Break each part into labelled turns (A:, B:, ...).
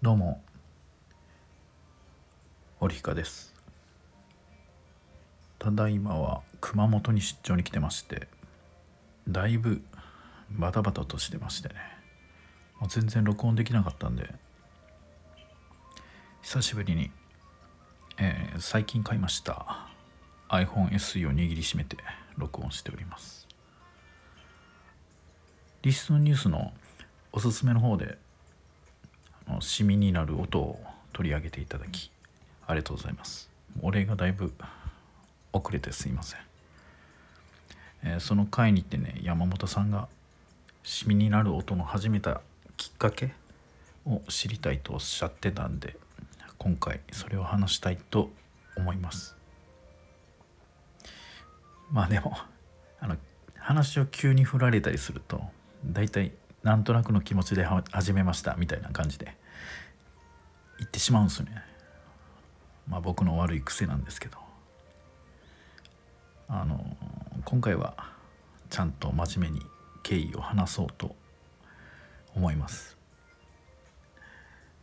A: どうも。織彦です。ただいまは熊本に出張に来てましてだいぶバタバタとしてましてねもう全然録音できなかったんで久しぶりに、えー最近買いました iPhone SE を握りしめて録音しております。リストニュースのおすすめの方でシミになる音を取り上げていただきありがとうございます。お礼がだいぶ遅れてすいません、えーその回に行ってね山本さんがシミになる音の始めたきっかけを知りたいとおっしゃってたんで今回それを話したいと思います。まあでもあの話を急に振られたりすると大体なんとなくの気持ちで始めましたみたいな感じで。言ってしまうんですよね。まあ僕の悪い癖なんですけど。あの今回はちゃんと真面目に経緯を話そうと思います。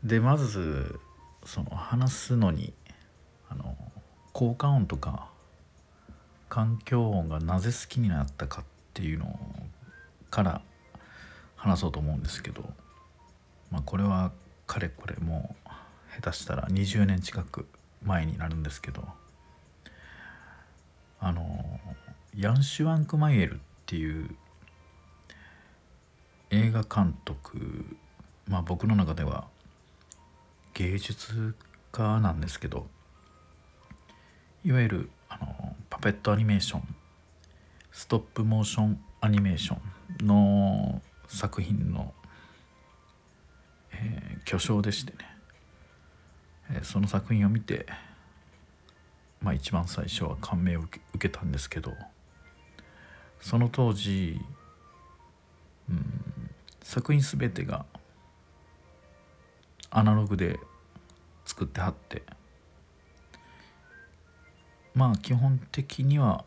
A: でまずその話すのにあの効果音とか環境音がなぜ好きになったかっていうのから話そうと思うんですけど、まあ、これはかれこれもう下手したら20年近く前になるんですけどあのヤン・シュワンクマイエルっていう映画監督まあ僕の中では芸術家なんですけどいわゆるあのパペットアニメーションストップモーションアニメーションの作品の、えー巨匠でしてね、その作品を見てまあ一番最初は感銘を受け受けたんですけどその当時、うん、作品全てがアナログで作ってはってまあ基本的には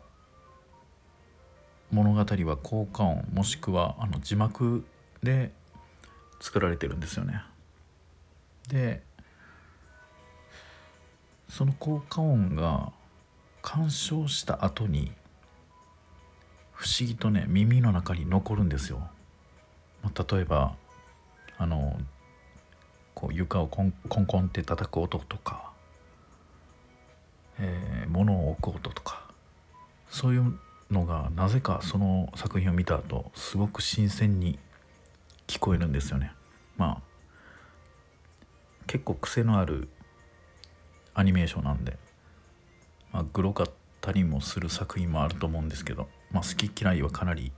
A: 物語は効果音もしくはあの字幕で作られてるんですよね。でその効果音が鑑賞した後に不思議とね耳の中に残るんですよ。まあ例えばあのこう床をコンコンコンって叩く音とか、えー物を置く音とかそういうのがなぜかその作品を見た後すごく新鮮に聞こえるんですよね。まあ結構癖のあるアニメーションなんで、まあ、グロかったりもする作品もあると思うんですけど、まあ、好き嫌いはかなり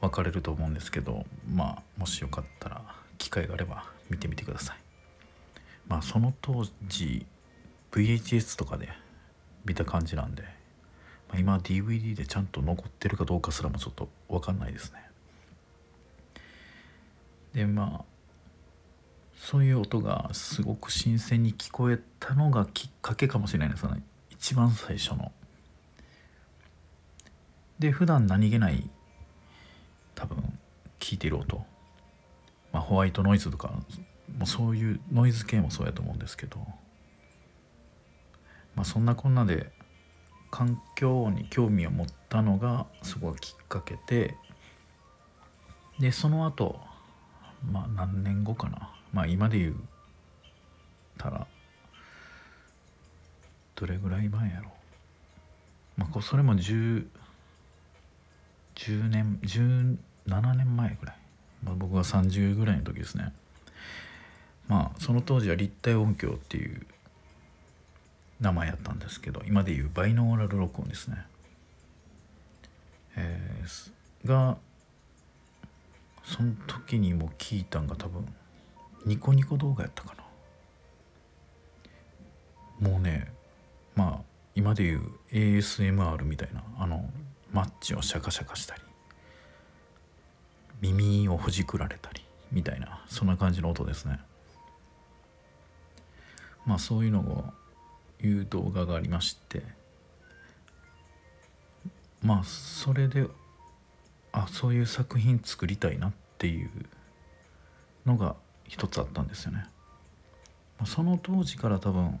A: 分かれると思うんですけどまあもしよかったら機会があれば見てみてください。まあその当時 VHS とかで見た感じなんで、まあ、今 DVD でちゃんと残ってるかどうかすらもちょっと分かんないですね。でまあそういう音がすごく新鮮に聞こえたのがきっかけかもしれないですね。一番最初の。で普段何気ない多分聞いてる音、まあ、ホワイトノイズとかもうそういうノイズ系もそうやと思うんですけど、まあ、そんなこんなで環境に興味を持ったのがすごいきっかけででその後まあ何年後かな。まあ今で言うたらどれぐらい前やろ。まあそれも10 10年17年前ぐらい、まあ、僕が30ぐらいの時ですね。まあその当時は立体音響っていう名前やったんですけど今でいうバイノーラル録音ですね、えーがその時にも聞いたんが多分ニコニコ動画やったかな。もうねまあ今でいう ASMR みたいなあのマッチをシャカシャカしたり耳をほじくられたりみたいなそんな感じの音ですね。まあそういうのをいう動画がありましてまあそれであそういう作品作りたいなっていうのが一つあったんですよね。その当時から多分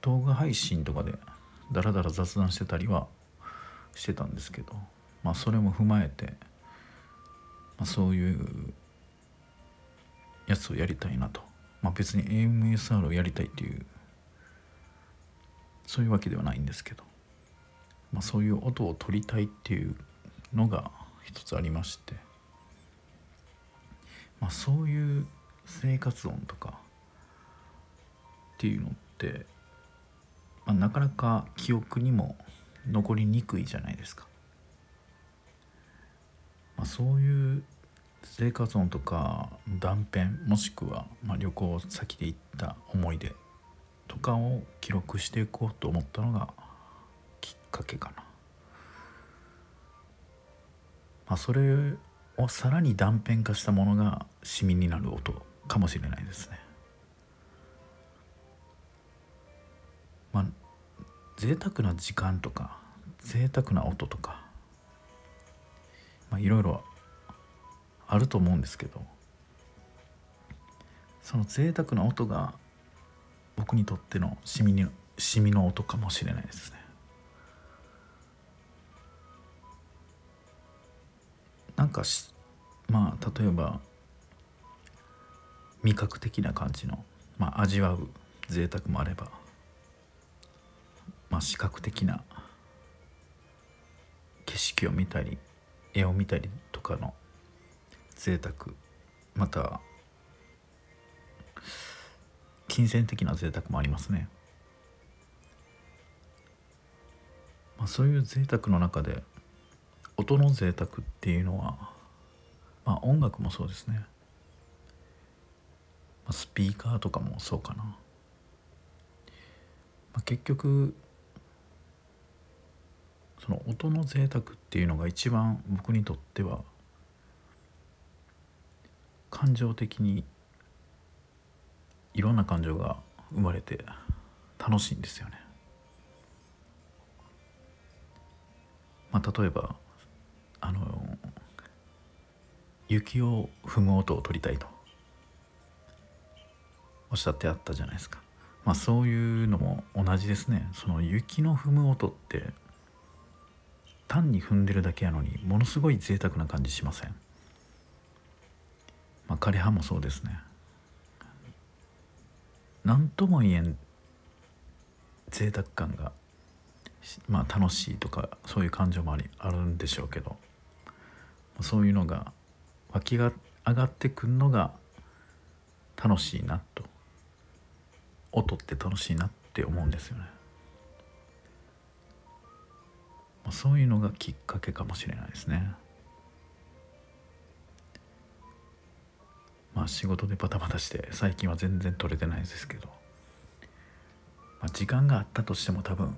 A: 動画配信とかでダラダラ雑談してたりはしてたんですけど、まあ、それも踏まえて、まあ、そういうやつをやりたいなと、まあ、別に AMSR をやりたいっていうそういうわけではないんですけど、まあ、そういう音を取りたいっていうのが一つありまして、まあ、そういう生活音とかっていうのって、まあ、なかなか記憶にも残りにくいじゃないですか。まあ、そういう生活音とか断片もしくはま旅行先で行った思い出とかを記録していこうと思ったのがきっかけかな。まあ、それをさらに断片化したものがシミになる音かもしれないですね。まあ贅沢な時間とか贅沢な音とかまあいろいろあると思うんですけどその贅沢な音が僕にとってのシミにシミの音かもしれないですね。なんかしまあ例えば味覚的な感じの、まあ、味わう贅沢もあれば、まあ、視覚的な景色を見たり絵を見たりとかの贅沢また金銭的な贅沢もありますね、まあ、そういう贅沢の中で音の贅沢っていうのはまあ音楽もそうですねスピーカーとかもそうかな、まあ、結局その音の贅沢っていうのが一番僕にとっては感情的にいろんな感情が生まれて楽しいんですよね。まあ、例えばあの雪を踏む音を取りたいとおっしゃってあったじゃないですか。まあそういうのも同じですね。その雪の踏む音って単に踏んでるだけやのにものすごい贅沢な感じしません。まあ枯葉もそうですね。何とも言えん贅沢感がまあ楽しいとかそういう感情もありあるんでしょうけどそういうのが湧きが上がってくるのが楽しいなと音って楽しいなって思うんですよね。まあそういうのがきっかけかもしれないですね。まあ仕事でバタバタして最近は全然取れてないですけど、まあ、時間があったとしても多分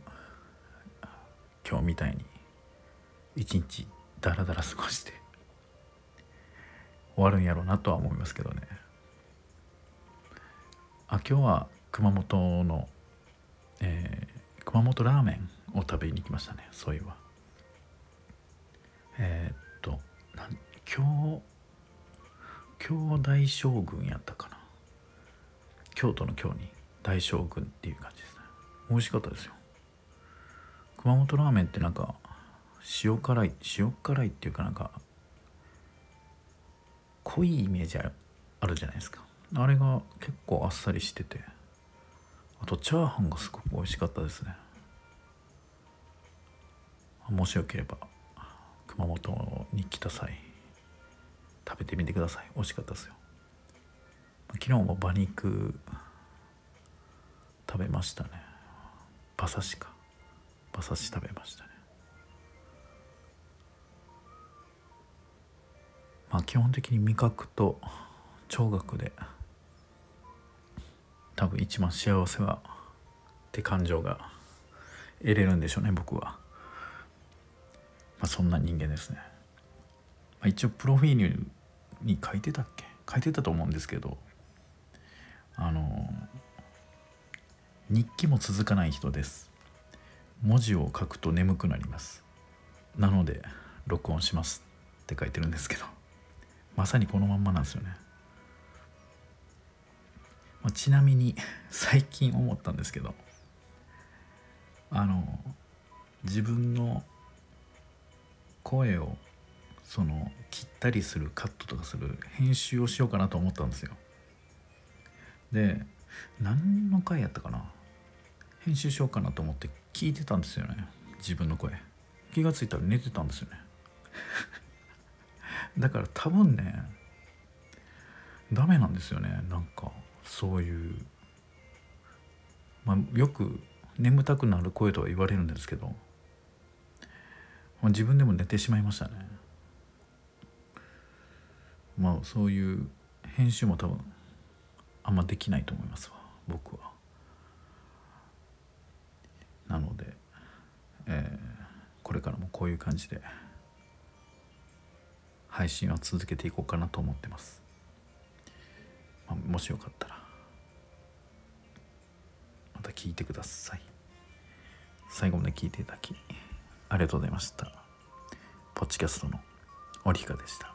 A: 今日みたいに一日ダラダラ過ごして終わるんやろうなとは思いますけどね。あ今日は熊本の、えー、熊本ラーメンを食べに行きましたねそういえばえー、っとなん今日京大将軍やったかな。京都の京に大将軍っていう感じですね。美味しかったですよ。熊本ラーメンってなんか塩辛い塩辛いっていうかなんか濃いイメージあるじゃないですか。あれが結構あっさりしてて。あとチャーハンがすごく美味しかったですね。もしよければ熊本に来た際食べてみてください。美味しかったですよ。昨日も馬肉食べましたね。馬刺しか。馬刺し食べましたね。まあ基本的に味覚と聴覚で多分一番幸せはって感情が得れるんでしょうね僕は、まあ、そんな人間ですね、まあ、一応プロフィールに書いてたっけ？書いてたと思うんですけどあの日記も続かない人です。文字を書くと眠くなります。なので録音しますって書いてるんですけど。まさにこのまんまなんですよね。まあ、ちなみに最近思ったんですけどあの自分の声をその切ったりするカットとかする編集をしようかなと思ったんですよ。で何の回やったかな？編集しようかなと思って聞いてたんですよね。自分の声。気が付いたら寝てたんですよね。だから多分ねダメなんですよね。なんかそういう。まあよく眠たくなる声とは言われるんですけど、まあ、自分でも寝てしまいましたね。まあそういう編集も多分あんまできないと思いますわ。僕は。なので、えー、これからもこういう感じで。配信は続けていこうかなと思ってます、まあ、もしよかったらまた聞いてください。最後まで聞いていただきありがとうございました。ポッチキャストのオリカでした。